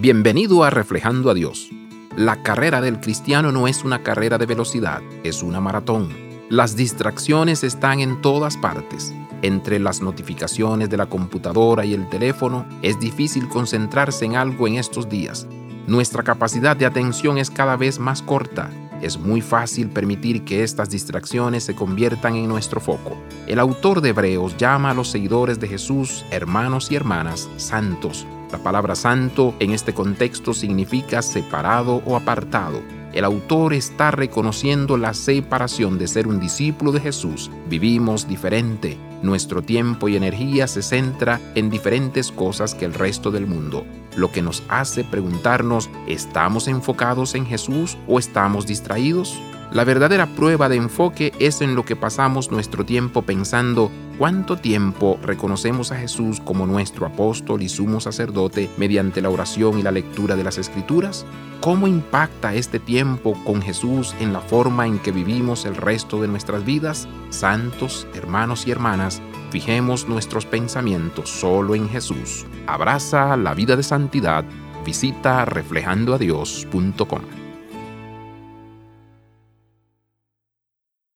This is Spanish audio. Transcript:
Bienvenido a Reflejando a Dios. La carrera del cristiano no es una carrera de velocidad, es una maratón. Las distracciones están en todas partes. Entre las notificaciones de la computadora y el teléfono es difícil concentrarse en algo en estos días. Nuestra capacidad de atención es cada vez más corta. Es muy fácil permitir que estas distracciones se conviertan en nuestro foco. El autor de Hebreos llama a los seguidores de Jesús hermanos y hermanas santos la palabra santo en este contexto significa separado o apartado. El autor está reconociendo la separación de ser un discípulo de Jesús. Vivimos diferente. Nuestro tiempo y energía se centra en diferentes cosas que el resto del mundo, lo que nos hace preguntarnos, ¿estamos enfocados en Jesús o estamos distraídos? La verdadera prueba de enfoque es en lo que pasamos nuestro tiempo pensando cuánto tiempo reconocemos a Jesús como nuestro apóstol y sumo sacerdote mediante la oración y la lectura de las Escrituras. ¿Cómo impacta este tiempo con Jesús en la forma en que vivimos el resto de nuestras vidas? Santos, hermanos y hermanas, fijemos nuestros pensamientos solo en Jesús. Abraza la vida de santidad. Visita reflejandoadios.com.